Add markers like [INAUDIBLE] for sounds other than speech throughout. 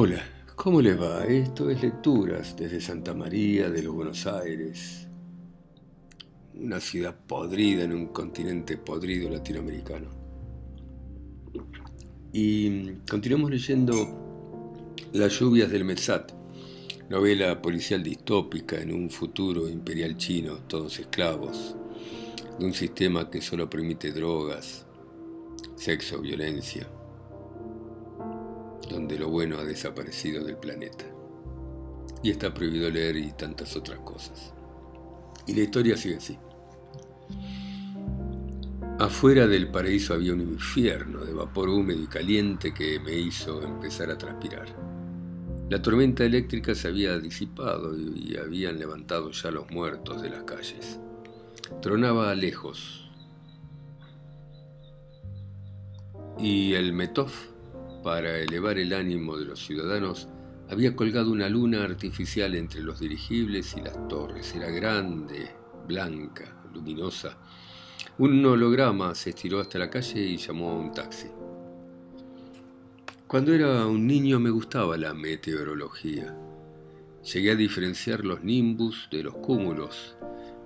Hola, ¿cómo les va? Esto es Lecturas desde Santa María de los Buenos Aires, una ciudad podrida en un continente podrido latinoamericano. Y continuamos leyendo Las lluvias del Metzat, novela policial distópica en un futuro imperial chino, todos esclavos, de un sistema que solo permite drogas, sexo, violencia donde lo bueno ha desaparecido del planeta. Y está prohibido leer y tantas otras cosas. Y la historia sigue así. Afuera del paraíso había un infierno de vapor húmedo y caliente que me hizo empezar a transpirar. La tormenta eléctrica se había disipado y habían levantado ya los muertos de las calles. Tronaba lejos. Y el Metof para elevar el ánimo de los ciudadanos, había colgado una luna artificial entre los dirigibles y las torres. Era grande, blanca, luminosa. Un holograma se estiró hasta la calle y llamó a un taxi. Cuando era un niño me gustaba la meteorología. Llegué a diferenciar los nimbus de los cúmulos.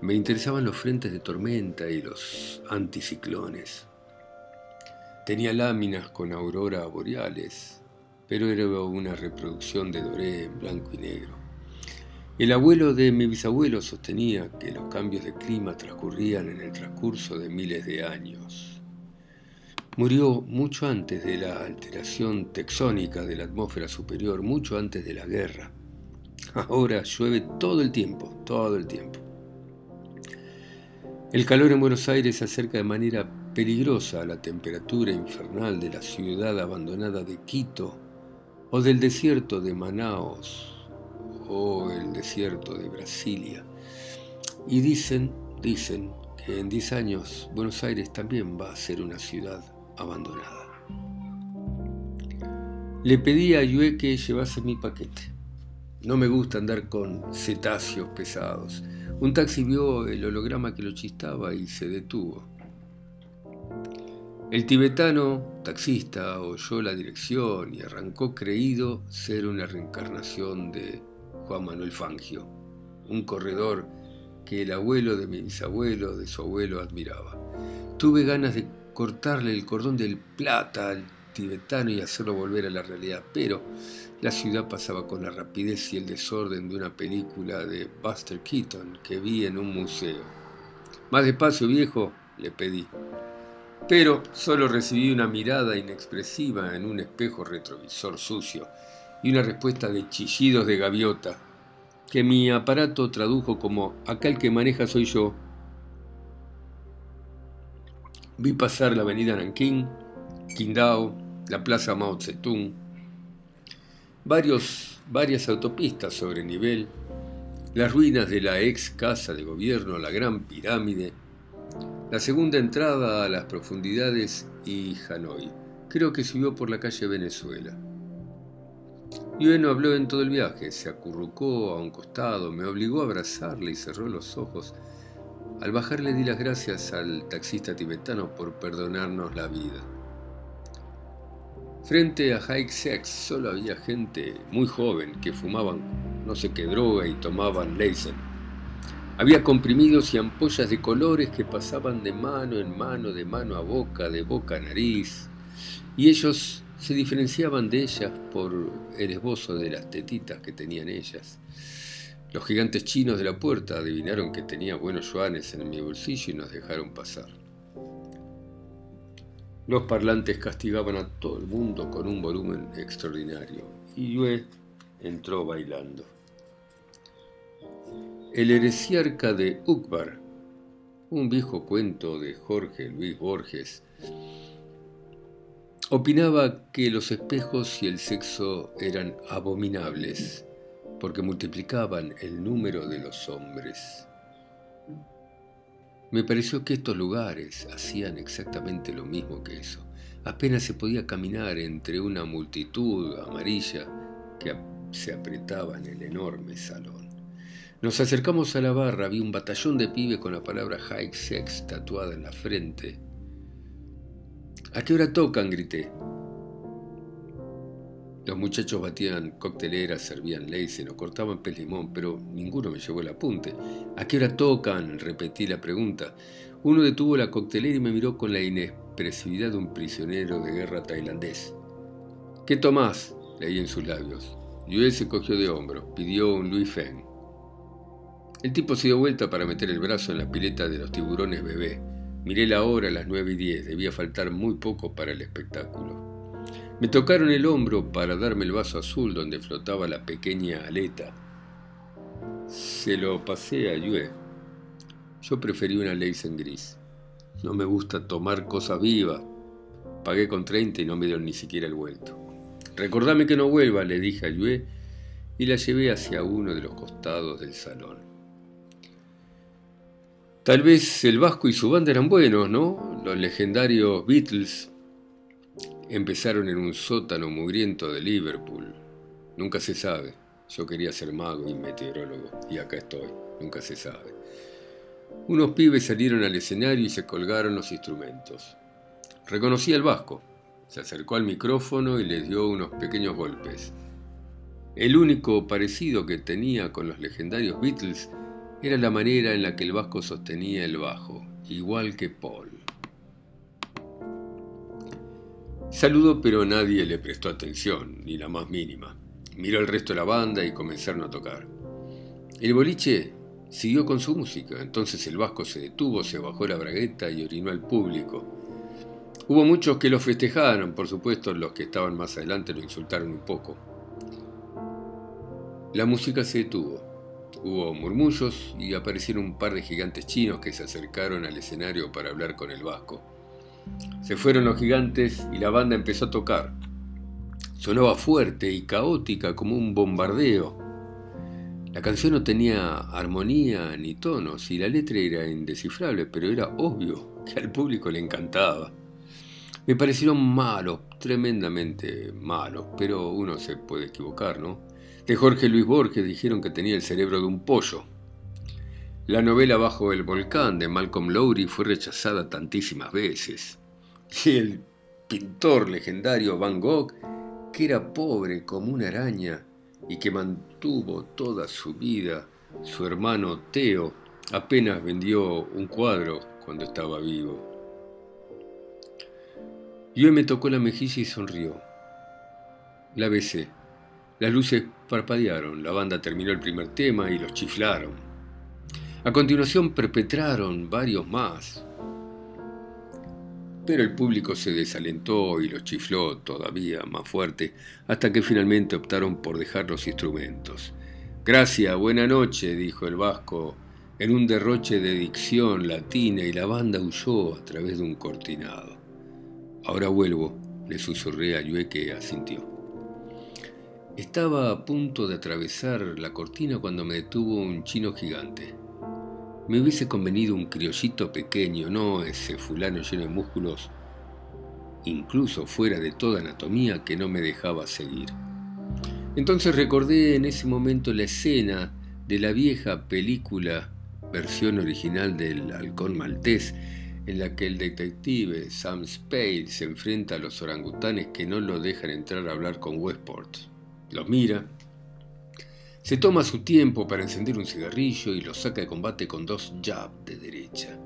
Me interesaban los frentes de tormenta y los anticiclones. Tenía láminas con aurora boreales, pero era una reproducción de Doré en blanco y negro. El abuelo de mi bisabuelo sostenía que los cambios de clima transcurrían en el transcurso de miles de años. Murió mucho antes de la alteración texónica de la atmósfera superior, mucho antes de la guerra. Ahora llueve todo el tiempo, todo el tiempo. El calor en Buenos Aires se acerca de manera peligrosa la temperatura infernal de la ciudad abandonada de Quito o del desierto de Manaos o el desierto de Brasilia. Y dicen, dicen que en 10 años Buenos Aires también va a ser una ciudad abandonada. Le pedí a Yue que llevase mi paquete. No me gusta andar con cetáceos pesados. Un taxi vio el holograma que lo chistaba y se detuvo. El tibetano taxista oyó la dirección y arrancó creído ser una reencarnación de Juan Manuel Fangio, un corredor que el abuelo de mi bisabuelo, de su abuelo, admiraba. Tuve ganas de cortarle el cordón del plata al tibetano y hacerlo volver a la realidad, pero la ciudad pasaba con la rapidez y el desorden de una película de Buster Keaton que vi en un museo. Más despacio, viejo, le pedí pero solo recibí una mirada inexpresiva en un espejo retrovisor sucio y una respuesta de chillidos de gaviota, que mi aparato tradujo como acá el que maneja soy yo. Vi pasar la avenida Nanking, Qingdao, la plaza Mao Zedong, varios, varias autopistas sobre nivel, las ruinas de la ex casa de gobierno, la gran pirámide, la segunda entrada a las profundidades y Hanoi. Creo que subió por la calle Venezuela. Yue no habló en todo el viaje, se acurrucó a un costado, me obligó a abrazarle y cerró los ojos. Al bajar le di las gracias al taxista tibetano por perdonarnos la vida. Frente a High Sex solo había gente muy joven que fumaban no sé qué droga y tomaban Leisen había comprimidos y ampollas de colores que pasaban de mano en mano, de mano a boca, de boca a nariz, y ellos se diferenciaban de ellas por el esbozo de las tetitas que tenían ellas. Los gigantes chinos de la puerta adivinaron que tenía buenos yuanes en mi bolsillo y nos dejaron pasar. Los parlantes castigaban a todo el mundo con un volumen extraordinario, y Yue entró bailando. El heresiarca de Ukbar, un viejo cuento de Jorge Luis Borges, opinaba que los espejos y el sexo eran abominables porque multiplicaban el número de los hombres. Me pareció que estos lugares hacían exactamente lo mismo que eso. Apenas se podía caminar entre una multitud amarilla que se apretaba en el enorme salón. Nos acercamos a la barra, vi un batallón de pibe con la palabra high sex tatuada en la frente. ¿A qué hora tocan? grité. Los muchachos batían cocteleras, servían leisen o cortaban pez limón, pero ninguno me llevó el apunte. ¿A qué hora tocan? Repetí la pregunta. Uno detuvo la coctelera y me miró con la inexpresividad de un prisionero de guerra tailandés. ¿Qué tomás? leí en sus labios. Yue se cogió de hombro, pidió un Louis Feng. El tipo se dio vuelta para meter el brazo en la pileta de los tiburones bebé. Miré la hora a las nueve y diez, debía faltar muy poco para el espectáculo. Me tocaron el hombro para darme el vaso azul donde flotaba la pequeña aleta. Se lo pasé a Yue. Yo preferí una en gris. No me gusta tomar cosas vivas. Pagué con 30 y no me dieron ni siquiera el vuelto. Recordame que no vuelva, le dije a Yue y la llevé hacia uno de los costados del salón. Tal vez el Vasco y su banda eran buenos, ¿no? Los legendarios Beatles Empezaron en un sótano mugriento de Liverpool. Nunca se sabe. Yo quería ser mago y meteorólogo, y acá estoy. Nunca se sabe. Unos pibes salieron al escenario y se colgaron los instrumentos. Reconocí al vasco. Se acercó al micrófono y les dio unos pequeños golpes. El único parecido que tenía con los legendarios Beatles era la manera en la que el vasco sostenía el bajo, igual que Paul. Saludó pero nadie le prestó atención, ni la más mínima. Miró el resto de la banda y comenzaron a tocar. El boliche siguió con su música, entonces el vasco se detuvo, se bajó la bragueta y orinó al público. Hubo muchos que lo festejaron, por supuesto los que estaban más adelante lo insultaron un poco. La música se detuvo. Hubo murmullos y aparecieron un par de gigantes chinos que se acercaron al escenario para hablar con el vasco. Se fueron los gigantes y la banda empezó a tocar. Sonaba fuerte y caótica como un bombardeo. La canción no tenía armonía ni tonos y la letra era indescifrable, pero era obvio que al público le encantaba. Me parecieron malos, tremendamente malos, pero uno se puede equivocar, ¿no? De Jorge Luis Borges dijeron que tenía el cerebro de un pollo. La novela Bajo el volcán de Malcolm Lowry fue rechazada tantísimas veces. Y el pintor legendario Van Gogh, que era pobre como una araña y que mantuvo toda su vida su hermano Teo, apenas vendió un cuadro cuando estaba vivo. Yo me tocó la mejilla y sonrió. La besé. Las luces parpadearon, la banda terminó el primer tema y los chiflaron. A continuación perpetraron varios más. Pero el público se desalentó y los chifló todavía más fuerte hasta que finalmente optaron por dejar los instrumentos. Gracias, buena noche, dijo el vasco en un derroche de dicción latina y la banda huyó a través de un cortinado. Ahora vuelvo, le susurré a Yue que asintió. Estaba a punto de atravesar la cortina cuando me detuvo un chino gigante. Me hubiese convenido un criollito pequeño, no ese fulano lleno de músculos, incluso fuera de toda anatomía, que no me dejaba seguir. Entonces recordé en ese momento la escena de la vieja película versión original del Halcón Maltés, en la que el detective Sam Spade se enfrenta a los orangutanes que no lo dejan entrar a hablar con Westport. Los mira, se toma su tiempo para encender un cigarrillo y lo saca de combate con dos jabs de derecha.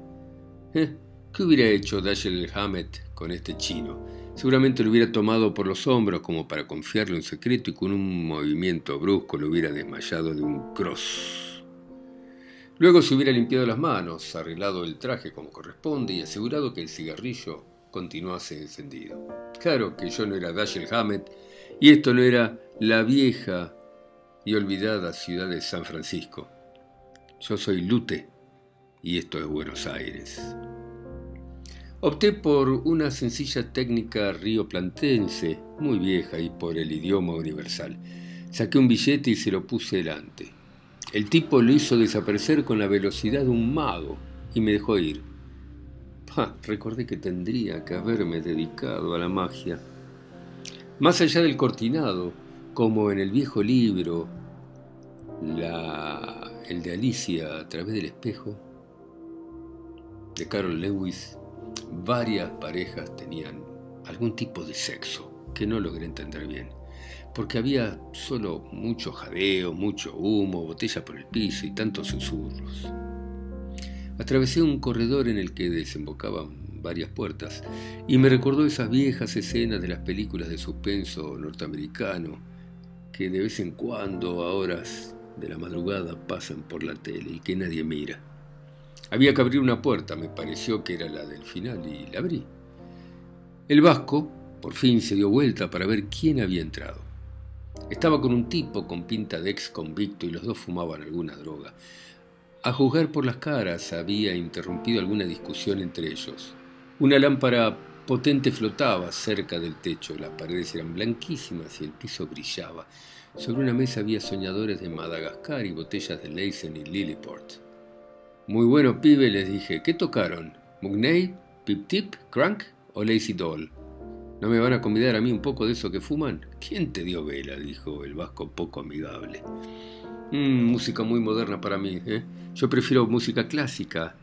¿Eh? ¿Qué hubiera hecho Dashiell Hammett con este chino? Seguramente lo hubiera tomado por los hombros como para confiarle un secreto y con un movimiento brusco lo hubiera desmayado de un cross. Luego se hubiera limpiado las manos, arreglado el traje como corresponde y asegurado que el cigarrillo continuase encendido. Claro que yo no era Dashiell Hammett y esto no era la vieja y olvidada ciudad de San Francisco. Yo soy Lute y esto es Buenos Aires. Opté por una sencilla técnica rioplatense, muy vieja y por el idioma universal. Saqué un billete y se lo puse delante. El tipo lo hizo desaparecer con la velocidad de un mago y me dejó ir. recordé que tendría que haberme dedicado a la magia. Más allá del cortinado, como en el viejo libro, el de Alicia a través del espejo, de Carol Lewis, varias parejas tenían algún tipo de sexo que no logré entender bien. porque había solo mucho jadeo, mucho humo, botella por el piso y tantos susurros. Atravesé un corredor en el que desembocaban varias puertas y me recordó esas viejas escenas de las películas de suspenso norteamericano que de vez en cuando a horas de la madrugada pasan por la tele y que nadie mira. Había que abrir una puerta, me pareció que era la del final y la abrí. El vasco por fin se dio vuelta para ver quién había entrado. Estaba con un tipo con pinta de ex convicto y los dos fumaban alguna droga. A juzgar por las caras había interrumpido alguna discusión entre ellos. Una lámpara potente flotaba cerca del techo, las paredes eran blanquísimas y el piso brillaba. Sobre una mesa había soñadores de Madagascar y botellas de Leisen y Lilliport. Muy bueno, pibe, les dije. ¿Qué tocaron? ¿Mugney? ¿Pip Tip? ¿Crank? ¿O Lazy Doll? ¿No me van a convidar a mí un poco de eso que fuman? ¿Quién te dio vela? dijo el vasco poco amigable. Mm, música muy moderna para mí. ¿eh? Yo prefiero música clásica,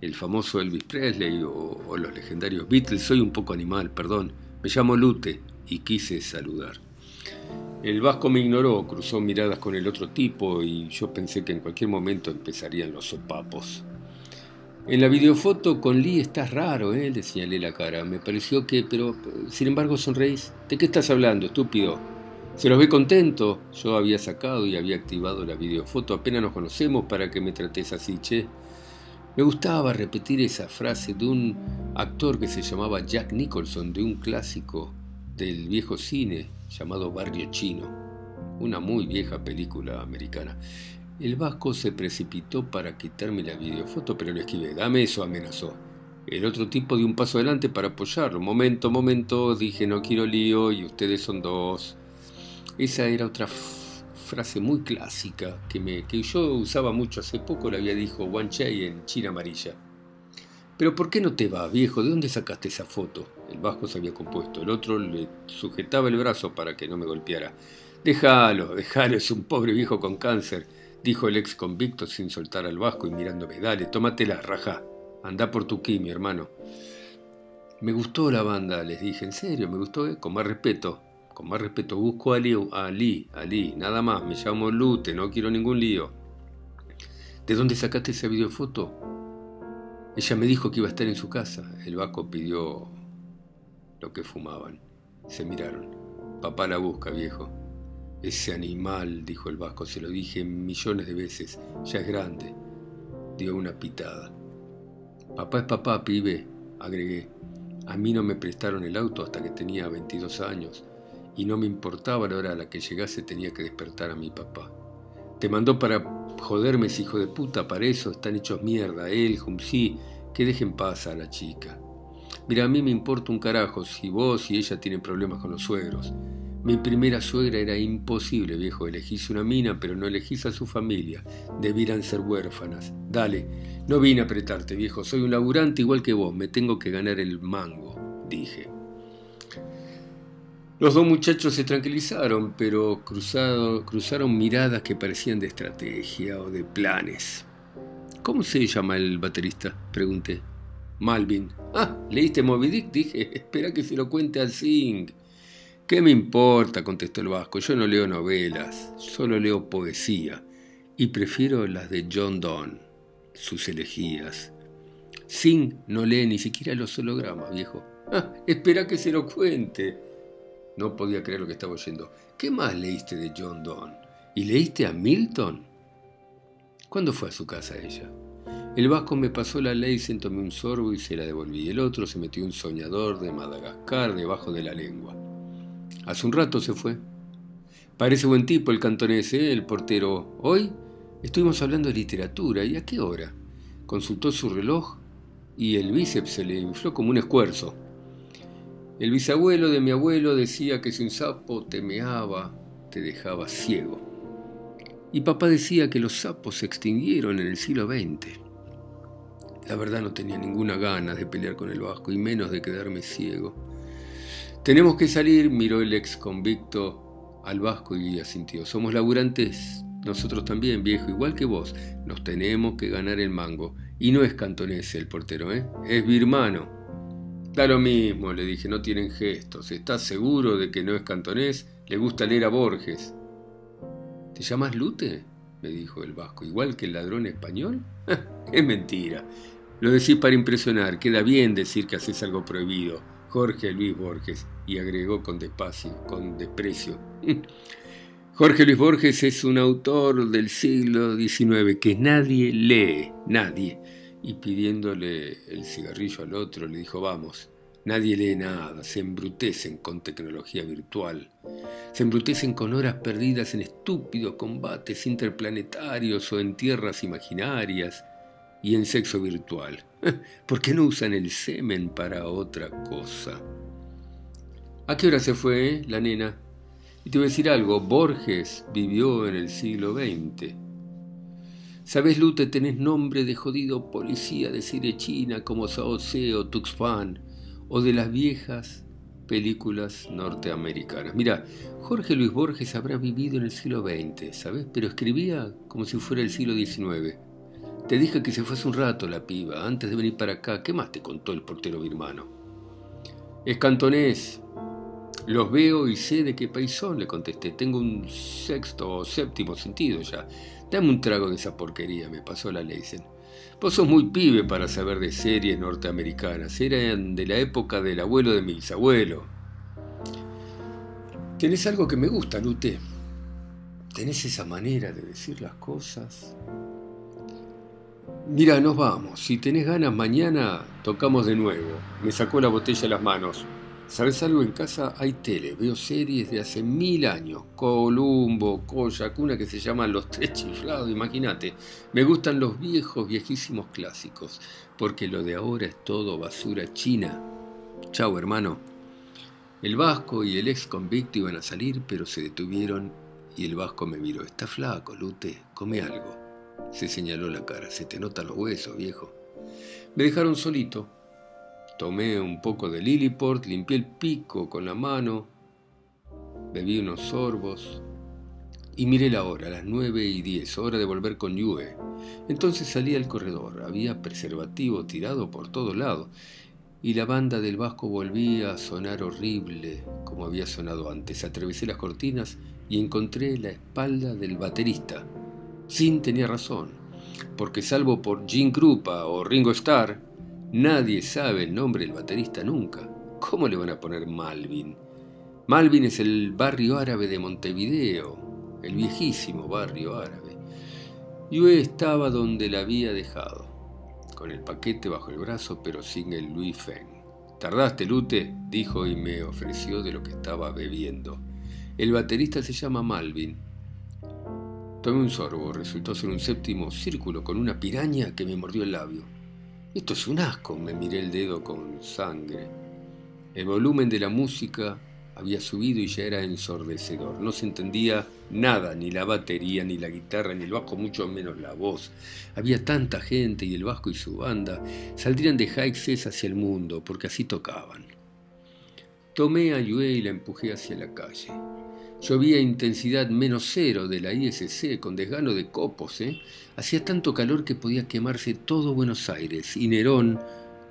el famoso Elvis Presley o, los legendarios Beatles. Soy un poco animal, perdón. Me llamo Lute y quise saludar. El vasco me ignoró, cruzó miradas con el otro tipo y yo pensé que en cualquier momento empezarían los sopapos. En la videofoto con Lee estás raro, ¿eh? le señalé la cara. Me pareció que, pero, sin embargo, sonreís. ¿De qué estás hablando, estúpido? Se los ve contento. Yo había sacado y había activado la videofoto. Apenas nos conocemos para que me trates así, che. Me gustaba repetir esa frase de un actor que se llamaba Jack Nicholson, de un clásico del viejo cine llamado Barrio Chino, una muy vieja película americana. El vasco se precipitó para quitarme la videofoto, pero lo esquivé. Dame eso, amenazó. El otro tipo dio un paso adelante para apoyarlo. Momento, momento, dije no quiero lío y ustedes son dos. Esa era otra frase muy clásica que, yo usaba mucho hace poco, la había dicho Wan Chai en China Amarilla. Pero ¿por qué no te vas, viejo? ¿De dónde sacaste esa foto? El vasco se había compuesto. El otro le sujetaba el brazo para que no me golpeara. Déjalo, déjalo, es un pobre viejo con cáncer dijo el ex convicto sin soltar al vasco y mirándome. Dale, tómatela, raja. Anda por tu mi hermano. Me gustó la banda, les dije. En serio, me gustó, eh? con más respeto. Con más respeto, busco a Ali, Ali, Ali, nada más. Me llamo Lute, no quiero ningún lío. ¿De dónde sacaste esa videofoto? Ella me dijo que iba a estar en su casa. El vasco pidió lo que fumaban. Se miraron. Papá la busca, viejo. Ese animal, dijo el vasco, se lo dije millones de veces, ya es grande. Dio una pitada. Papá es papá, pibe, agregué. A mí no me prestaron el auto hasta que tenía 22 años y no me importaba la hora a la que llegase tenía que despertar a mi papá. Te mandó para joderme ese hijo de puta, para eso están hechos mierda, él, Jumsi, que dejen paz a la chica. Mira, a mí me importa un carajo si vos y ella tienen problemas con los suegros. Mi primera suegra era imposible, viejo. Elegís una mina, pero no elegís a su familia. Debieran ser huérfanas. Dale, no vine a apretarte, viejo. Soy un laburante igual que vos. Me tengo que ganar el mango, dije. Los dos muchachos se tranquilizaron, pero cruzaron miradas que parecían de estrategia o de planes. ¿Cómo se llama el baterista? Pregunté. Malvin. Ah, ¿leíste Moby Dick? Dije, [LAUGHS] espera que se lo cuente al Zing. ¿Qué me importa? contestó el vasco. Yo no leo novelas, solo leo poesía y prefiero las de John Donne, sus elegías. Sin no lee ni siquiera los hologramas, viejo. Ah, espera que se lo cuente. No podía creer lo que estaba oyendo. ¿Qué más leíste de John Donne? ¿Y leíste a Milton? ¿Cuándo fue a su casa ella? El vasco me pasó la ley, tomé un sorbo y se la devolví. El otro se metió un soñador de Madagascar debajo de la lengua. Hace un rato se fue. Parece buen tipo el cantonés, ¿eh? el portero. Hoy estuvimos hablando de literatura. ¿Y a qué hora? Consultó su reloj y el bíceps se le infló como un escuerzo. El bisabuelo de mi abuelo decía que si un sapo te meaba, te dejaba ciego. Y papá decía que los sapos se extinguieron en el siglo XX. La verdad no tenía ninguna gana de pelear con el vasco y menos de quedarme ciego. Tenemos que salir, miró el ex convicto al vasco y asintió. Somos laburantes, nosotros también, viejo, igual que vos. Nos tenemos que ganar el mango. Y no es cantonés el portero, ¿eh? Es birmano. Da lo mismo, le dije, no tienen gestos. ¿Estás seguro de que no es cantonés? Le gusta leer a Borges. ¿Te llamas Lute? me dijo el vasco, igual que el ladrón español. [LAUGHS] es mentira. Lo decís para impresionar, queda bien decir que haces algo prohibido. Jorge Luis Borges, y agregó con despacio, con desprecio. [LAUGHS] Jorge Luis Borges es un autor del siglo XIX que nadie lee, nadie. Y pidiéndole el cigarrillo al otro, le dijo, vamos, nadie lee nada, se embrutecen con tecnología virtual, se embrutecen con horas perdidas en estúpidos combates interplanetarios o en tierras imaginarias y en sexo virtual. [LAUGHS] ¿Por qué no usan el semen para otra cosa? ¿A qué hora se fue eh, la nena? Y te voy a decir algo, Borges vivió en el siglo XX. ¿Sabes, Lute, tenés nombre de jodido policía de cine china como Sao Tse o Tuxpan, o de las viejas películas norteamericanas. Mira, Jorge Luis Borges habrá vivido en el siglo XX, ¿sabes? Pero escribía como si fuera el siglo XIX. Te dije que se fue hace un rato la piba, antes de venir para acá. ¿Qué más te contó el portero birmano? Es cantonés. Los veo y sé de qué país son, le contesté. Tengo un sexto o séptimo sentido ya. Dame un trago de esa porquería, me pasó la Leisen. Vos sos muy pibe para saber de series norteamericanas. Eran de la época del abuelo de mi bisabuelo. Tenés algo que me gusta, Lute. Tenés esa manera de decir las cosas. Mira, nos vamos. Si tenés ganas, mañana tocamos de nuevo. Me sacó la botella de las manos. ¿Sabes algo? En casa hay tele. Veo series de hace mil años. Columbo, Koyak, una que se llama Los Tres Chiflados, imagínate. Me gustan los viejos, viejísimos clásicos. Porque lo de ahora es todo basura china. Chao, hermano. El vasco y el ex convicto iban a salir, pero se detuvieron y el vasco me miró. Está flaco, Lute. Come algo. Se señaló la cara. Se te notan los huesos, viejo. Me dejaron solito. Tomé un poco de Lilliport, limpié el pico con la mano, bebí unos sorbos y miré la hora, las nueve y diez, hora de volver con Yue. Entonces salí al corredor, había preservativo tirado por todos lados y la banda del Vasco volvía a sonar horrible como había sonado antes. Atravesé las cortinas y encontré la espalda del baterista. Sin tenía razón, porque salvo por Gene Krupa o Ringo Starr, nadie sabe el nombre del baterista nunca. ¿Cómo le van a poner Malvin? Malvin es el barrio árabe de Montevideo, el viejísimo barrio árabe. Yue estaba donde la había dejado, con el paquete bajo el brazo, pero sin el Louis Feng. Tardaste, Lute, dijo y me ofreció de lo que estaba bebiendo. El baterista se llama Malvin Tomé un sorbo, resultó ser un séptimo círculo con una piraña que me mordió el labio. Esto es un asco, me miré el dedo con sangre. El volumen de la música había subido y ya era ensordecedor. No se entendía nada, ni la batería, ni la guitarra, ni el bajo, mucho menos la voz. Había tanta gente y el vasco y su banda saldrían de Jaixes hacia el mundo, porque así tocaban. Tomé a Yue y la empujé hacia la calle. Llovía intensidad menos cero de la ISC con desgano de copos. ¿eh? Hacía tanto calor que podía quemarse todo Buenos Aires y Nerón,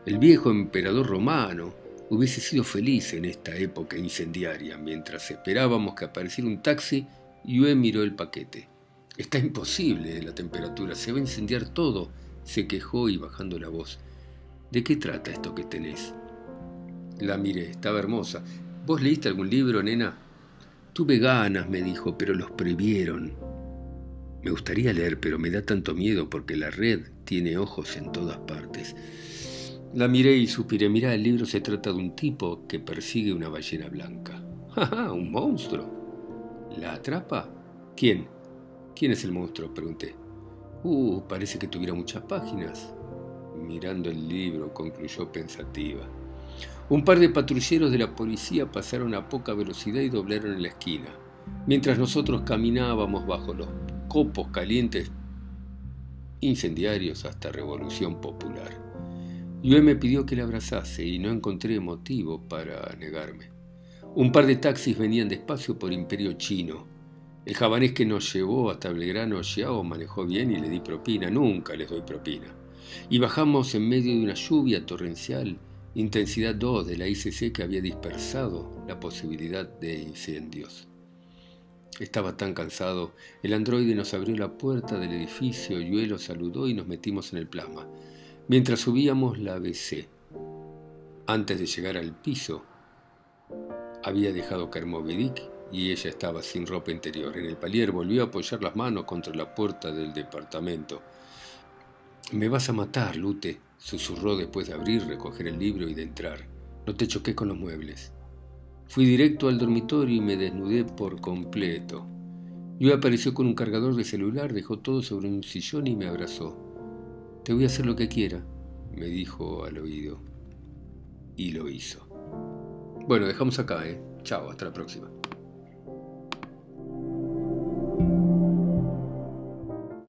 el viejo emperador romano, hubiese sido feliz en esta época incendiaria. Mientras esperábamos que apareciera un taxi, Yue miró el paquete. Está imposible la temperatura, se va a incendiar todo, se quejó y bajando la voz. ¿De qué trata esto que tenés? La miré, estaba hermosa. ¿Vos leíste algún libro, nena? Tuve ganas, me dijo, pero los prohibieron. Me gustaría leer, pero me da tanto miedo porque la red tiene ojos en todas partes. La miré y suspiré. Mirá, el libro se trata de un tipo que persigue una ballena blanca. [LAUGHS] ¡Ja, un monstruo! ¿La atrapa? ¿Quién? ¿Quién es el monstruo? Pregunté. Uh, parece que tuviera muchas páginas. Mirando el libro, concluyó pensativa. Un par de patrulleros de la policía pasaron a poca velocidad y doblaron en la esquina, mientras nosotros caminábamos bajo los copos calientes incendiarios hasta Revolución Popular. Yue me pidió que le abrazase y no encontré motivo para negarme. Un par de taxis venían despacio por Imperio Chino. El javanés que nos llevó hasta Belgrano Xiao manejó bien y le di propina. Nunca les doy propina. Y bajamos en medio de una lluvia torrencial intensidad 2 de la ICC que había dispersado la posibilidad de incendios. Estaba tan cansado, el androide nos abrió la puerta del edificio, Yuelo saludó y nos metimos en el plasma. Mientras subíamos la BC, antes de llegar al piso, había dejado caer y ella estaba sin ropa interior. En el palier volvió a apoyar las manos contra la puerta del departamento. Me vas a matar, Lute, susurró después de abrir, recoger el libro y de entrar. No te choqué con los muebles. Fui directo al dormitorio y me desnudé por completo. Yo apareció con un cargador de celular, dejó todo sobre un sillón y me abrazó. Te voy a hacer lo que quiera, me dijo al oído. Y lo hizo. Bueno, dejamos acá, ¿eh? Chao, hasta la próxima.